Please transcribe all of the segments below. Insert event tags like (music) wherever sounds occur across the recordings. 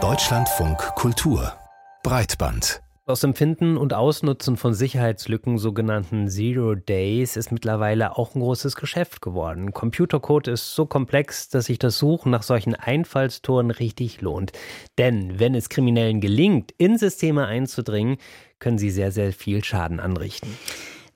Deutschlandfunk Kultur Breitband aus dem Finden und Ausnutzen von Sicherheitslücken, sogenannten Zero Days, ist mittlerweile auch ein großes Geschäft geworden. Computercode ist so komplex, dass sich das Suchen nach solchen Einfallstoren richtig lohnt. Denn wenn es Kriminellen gelingt, in Systeme einzudringen, können sie sehr, sehr viel Schaden anrichten.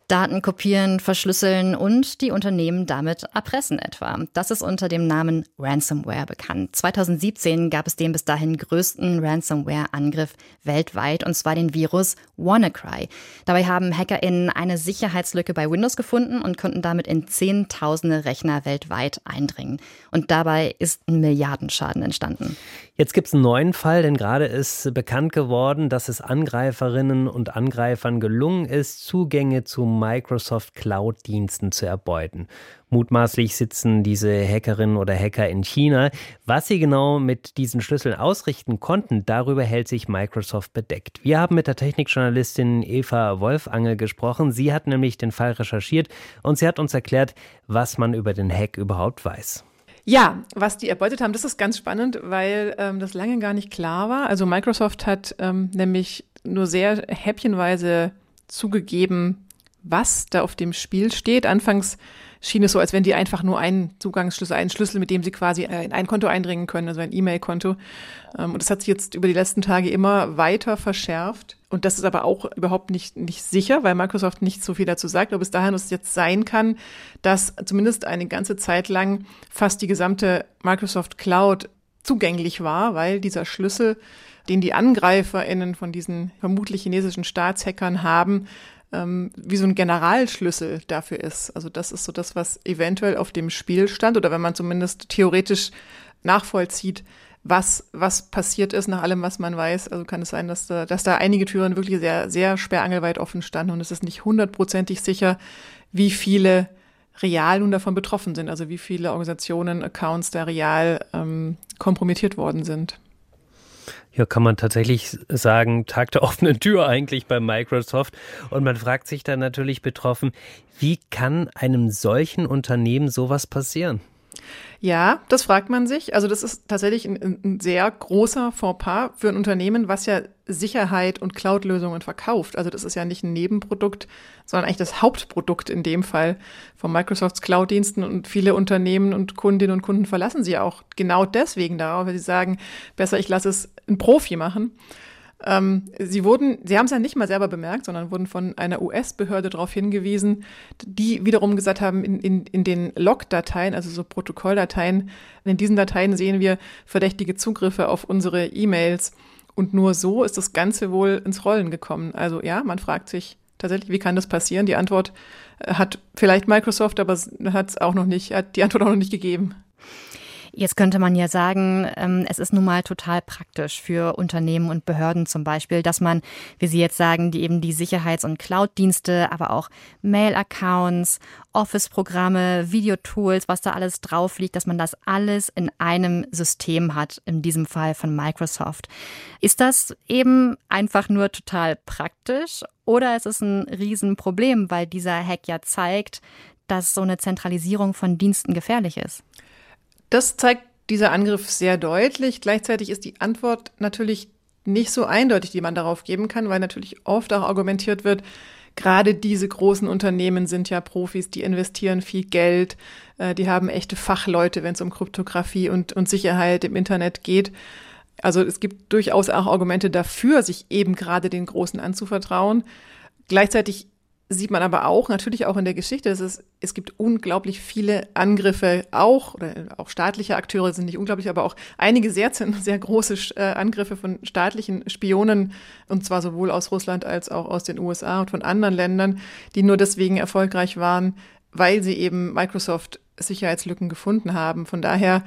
Daten kopieren, verschlüsseln und die Unternehmen damit erpressen etwa. Das ist unter dem Namen Ransomware bekannt. 2017 gab es den bis dahin größten Ransomware-Angriff weltweit, und zwar den Virus WannaCry. Dabei haben HackerInnen eine Sicherheitslücke bei Windows gefunden und konnten damit in Zehntausende Rechner weltweit eindringen. Und dabei ist ein Milliardenschaden entstanden. Jetzt gibt es einen neuen Fall, denn gerade ist bekannt geworden, dass es Angreiferinnen und Angreifern gelungen ist, Zugänge zu Microsoft Cloud-Diensten zu erbeuten. Mutmaßlich sitzen diese Hackerinnen oder Hacker in China. Was sie genau mit diesen Schlüsseln ausrichten konnten, darüber hält sich Microsoft bedeckt. Wir haben mit der Technikjournalistin Eva Wolfangel gesprochen. Sie hat nämlich den Fall recherchiert und sie hat uns erklärt, was man über den Hack überhaupt weiß. Ja, was die erbeutet haben, das ist ganz spannend, weil ähm, das lange gar nicht klar war. Also Microsoft hat ähm, nämlich nur sehr häppchenweise zugegeben, was da auf dem Spiel steht. Anfangs schien es so, als wenn die einfach nur einen Zugangsschlüssel, einen Schlüssel, mit dem sie quasi äh, in ein Konto eindringen können, also ein E-Mail-Konto. Ähm, und das hat sich jetzt über die letzten Tage immer weiter verschärft. Und das ist aber auch überhaupt nicht, nicht sicher, weil Microsoft nicht so viel dazu sagt, ob es daher es jetzt sein kann, dass zumindest eine ganze Zeit lang fast die gesamte Microsoft Cloud zugänglich war, weil dieser Schlüssel, den die AngreiferInnen von diesen vermutlich chinesischen Staatshackern haben, ähm, wie so ein Generalschlüssel dafür ist. Also das ist so das, was eventuell auf dem Spiel stand oder wenn man zumindest theoretisch nachvollzieht, was, was passiert ist nach allem, was man weiß. Also kann es sein, dass da, dass da einige Türen wirklich sehr, sehr sperrangelweit offen standen und es ist nicht hundertprozentig sicher, wie viele real nun davon betroffen sind, also wie viele Organisationen, Accounts da real ähm, kompromittiert worden sind. Ja, kann man tatsächlich sagen, Tag der offenen Tür eigentlich bei Microsoft. Und man fragt sich dann natürlich betroffen, wie kann einem solchen Unternehmen sowas passieren? Ja, das fragt man sich. Also das ist tatsächlich ein, ein sehr großer Fauxpas für ein Unternehmen, was ja Sicherheit und Cloud-Lösungen verkauft. Also das ist ja nicht ein Nebenprodukt, sondern eigentlich das Hauptprodukt in dem Fall von Microsofts Cloud-Diensten. Und viele Unternehmen und Kundinnen und Kunden verlassen sie auch genau deswegen darauf, weil sie sagen, besser ich lasse es ein Profi machen. Ähm, sie wurden, sie haben es ja nicht mal selber bemerkt, sondern wurden von einer US-Behörde darauf hingewiesen, die wiederum gesagt haben, in, in, in den Log-Dateien, also so Protokolldateien, in diesen Dateien sehen wir verdächtige Zugriffe auf unsere E-Mails. Und nur so ist das Ganze wohl ins Rollen gekommen. Also ja, man fragt sich tatsächlich, wie kann das passieren? Die Antwort äh, hat vielleicht Microsoft, aber hat auch noch nicht, hat die Antwort auch noch nicht gegeben. Jetzt könnte man ja sagen, ähm, es ist nun mal total praktisch für Unternehmen und Behörden zum Beispiel, dass man, wie Sie jetzt sagen, die eben die Sicherheits- und Cloud-Dienste, aber auch Mail-Accounts, Office-Programme, Videotools, was da alles drauf liegt, dass man das alles in einem System hat, in diesem Fall von Microsoft. Ist das eben einfach nur total praktisch oder ist es ein Riesenproblem, weil dieser Hack ja zeigt, dass so eine Zentralisierung von Diensten gefährlich ist? Das zeigt dieser Angriff sehr deutlich. Gleichzeitig ist die Antwort natürlich nicht so eindeutig, die man darauf geben kann, weil natürlich oft auch argumentiert wird, gerade diese großen Unternehmen sind ja Profis, die investieren viel Geld, äh, die haben echte Fachleute, wenn es um Kryptographie und, und Sicherheit im Internet geht. Also es gibt durchaus auch Argumente dafür, sich eben gerade den Großen anzuvertrauen. Gleichzeitig sieht man aber auch, natürlich auch in der Geschichte, dass es, es gibt unglaublich viele Angriffe auch, oder auch staatliche Akteure sind nicht unglaublich, aber auch einige sehr, (laughs) sehr große äh, Angriffe von staatlichen Spionen, und zwar sowohl aus Russland als auch aus den USA und von anderen Ländern, die nur deswegen erfolgreich waren, weil sie eben Microsoft Sicherheitslücken gefunden haben. Von daher,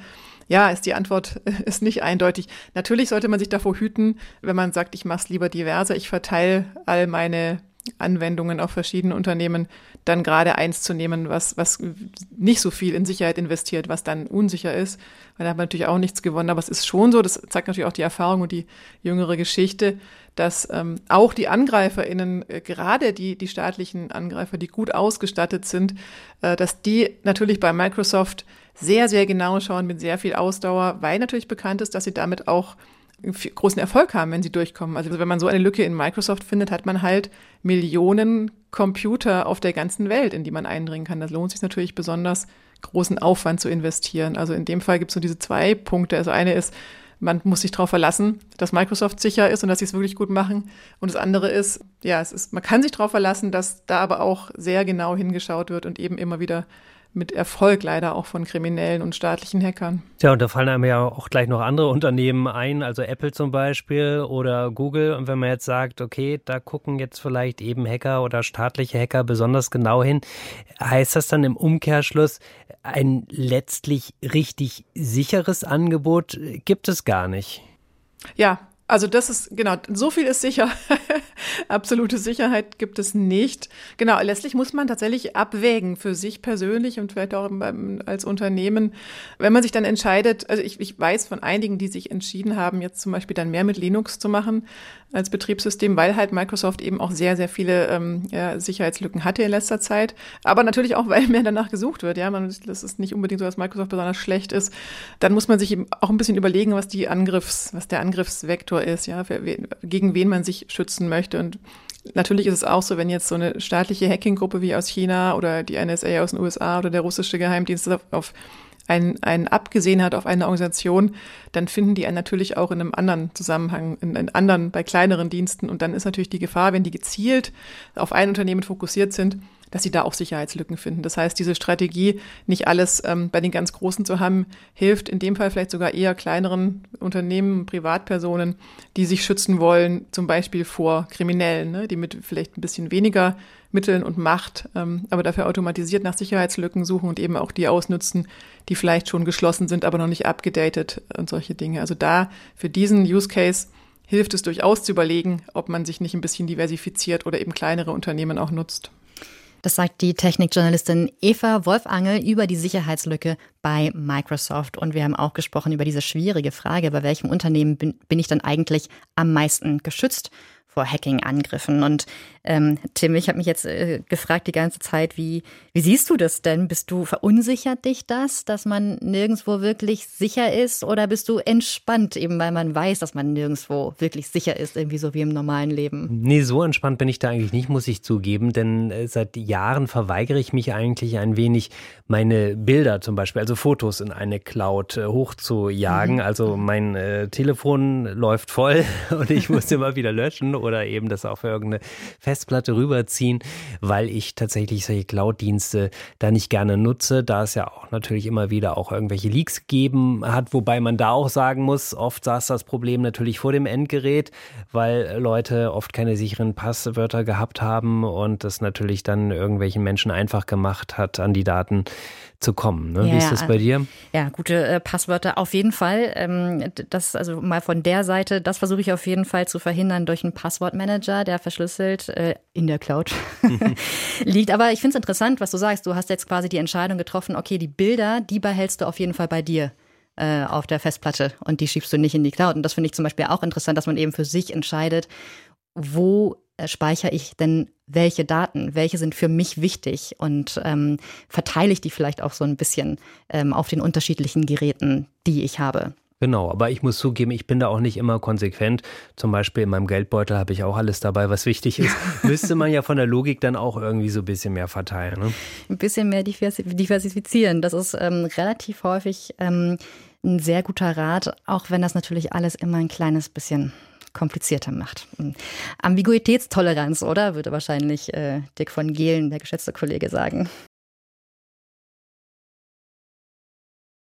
ja, ist die Antwort (laughs) ist nicht eindeutig. Natürlich sollte man sich davor hüten, wenn man sagt, ich mache es lieber diverser, ich verteile all meine Anwendungen auf verschiedene Unternehmen, dann gerade eins zu nehmen, was, was nicht so viel in Sicherheit investiert, was dann unsicher ist, weil da hat man natürlich auch nichts gewonnen. Aber es ist schon so, das zeigt natürlich auch die Erfahrung und die jüngere Geschichte, dass ähm, auch die AngreiferInnen, äh, gerade die, die staatlichen Angreifer, die gut ausgestattet sind, äh, dass die natürlich bei Microsoft sehr, sehr genau schauen mit sehr viel Ausdauer, weil natürlich bekannt ist, dass sie damit auch großen Erfolg haben, wenn sie durchkommen. Also wenn man so eine Lücke in Microsoft findet, hat man halt Millionen Computer auf der ganzen Welt, in die man eindringen kann. Das lohnt sich natürlich besonders, großen Aufwand zu investieren. Also in dem Fall gibt es so diese zwei Punkte. Also eine ist, man muss sich darauf verlassen, dass Microsoft sicher ist und dass sie es wirklich gut machen. Und das andere ist, ja, es ist, man kann sich darauf verlassen, dass da aber auch sehr genau hingeschaut wird und eben immer wieder mit Erfolg leider auch von kriminellen und staatlichen Hackern. Ja, und da fallen einem ja auch gleich noch andere (laughs) Unternehmen ein, also Apple zum Beispiel oder Google. Und wenn man jetzt sagt, okay, da gucken jetzt vielleicht eben Hacker oder staatliche Hacker besonders genau hin, heißt das dann im Umkehrschluss, ein letztlich richtig sicheres Angebot gibt es gar nicht? Ja, also das ist, genau, so viel ist sicher. (laughs) (laughs) Absolute Sicherheit gibt es nicht. Genau, letztlich muss man tatsächlich abwägen für sich persönlich und vielleicht auch als Unternehmen. Wenn man sich dann entscheidet, also ich, ich weiß von einigen, die sich entschieden haben, jetzt zum Beispiel dann mehr mit Linux zu machen als Betriebssystem, weil halt Microsoft eben auch sehr, sehr viele ähm, ja, Sicherheitslücken hatte in letzter Zeit. Aber natürlich auch, (laughs) weil mehr danach gesucht wird. Ja, man, das ist nicht unbedingt so, dass Microsoft besonders schlecht ist. Dann muss man sich eben auch ein bisschen überlegen, was die Angriffs, was der Angriffsvektor ist, ja, wen, gegen wen man sich schützen möchte. Und natürlich ist es auch so, wenn jetzt so eine staatliche Hacking-Gruppe wie aus China oder die NSA aus den USA oder der russische Geheimdienst auf, auf einen, einen abgesehen hat auf eine Organisation, dann finden die einen natürlich auch in einem anderen Zusammenhang, in, in anderen, bei kleineren Diensten. Und dann ist natürlich die Gefahr, wenn die gezielt auf ein Unternehmen fokussiert sind, dass sie da auch Sicherheitslücken finden. Das heißt, diese Strategie, nicht alles ähm, bei den ganz Großen zu haben, hilft in dem Fall vielleicht sogar eher kleineren Unternehmen, Privatpersonen, die sich schützen wollen, zum Beispiel vor Kriminellen, ne, die mit vielleicht ein bisschen weniger Mitteln und Macht, ähm, aber dafür automatisiert nach Sicherheitslücken suchen und eben auch die ausnutzen, die vielleicht schon geschlossen sind, aber noch nicht abgedatet und solche Dinge. Also da für diesen Use Case hilft es durchaus zu überlegen, ob man sich nicht ein bisschen diversifiziert oder eben kleinere Unternehmen auch nutzt. Das sagt die Technikjournalistin Eva Wolfangel über die Sicherheitslücke bei Microsoft. Und wir haben auch gesprochen über diese schwierige Frage, bei welchem Unternehmen bin, bin ich dann eigentlich am meisten geschützt? vor Hacking-Angriffen. Und ähm, Tim, ich habe mich jetzt äh, gefragt die ganze Zeit, wie, wie siehst du das denn? Bist du verunsichert dich das, dass man nirgendwo wirklich sicher ist? Oder bist du entspannt, eben weil man weiß, dass man nirgendwo wirklich sicher ist, irgendwie so wie im normalen Leben? Nee, so entspannt bin ich da eigentlich nicht, muss ich zugeben, denn äh, seit Jahren verweigere ich mich eigentlich ein wenig, meine Bilder zum Beispiel, also Fotos in eine Cloud äh, hochzujagen. Mhm. Also mein äh, Telefon läuft voll (laughs) und ich muss immer wieder löschen oder eben das auf irgendeine Festplatte rüberziehen, weil ich tatsächlich solche Cloud-Dienste da nicht gerne nutze, da es ja auch natürlich immer wieder auch irgendwelche Leaks gegeben hat, wobei man da auch sagen muss, oft saß das Problem natürlich vor dem Endgerät, weil Leute oft keine sicheren Passwörter gehabt haben und das natürlich dann irgendwelchen Menschen einfach gemacht hat, an die Daten zu kommen. Ne? Ja, Wie ist das bei dir? Ja, gute äh, Passwörter auf jeden Fall. Ähm, das also mal von der Seite, das versuche ich auf jeden Fall zu verhindern durch einen Passwortmanager, der verschlüsselt äh, in der Cloud (laughs) liegt. Aber ich finde es interessant, was du sagst. Du hast jetzt quasi die Entscheidung getroffen, okay, die Bilder, die behältst du auf jeden Fall bei dir äh, auf der Festplatte und die schiebst du nicht in die Cloud. Und das finde ich zum Beispiel auch interessant, dass man eben für sich entscheidet, wo äh, speichere ich denn welche Daten, welche sind für mich wichtig und ähm, verteile ich die vielleicht auch so ein bisschen ähm, auf den unterschiedlichen Geräten, die ich habe. Genau, aber ich muss zugeben, ich bin da auch nicht immer konsequent. Zum Beispiel in meinem Geldbeutel habe ich auch alles dabei, was wichtig ist. (laughs) Müsste man ja von der Logik dann auch irgendwie so ein bisschen mehr verteilen. Ne? Ein bisschen mehr diversifizieren. Das ist ähm, relativ häufig ähm, ein sehr guter Rat, auch wenn das natürlich alles immer ein kleines bisschen komplizierter macht. Hm. Ambiguitätstoleranz, oder? Würde wahrscheinlich äh, Dick von Gehlen, der geschätzte Kollege, sagen.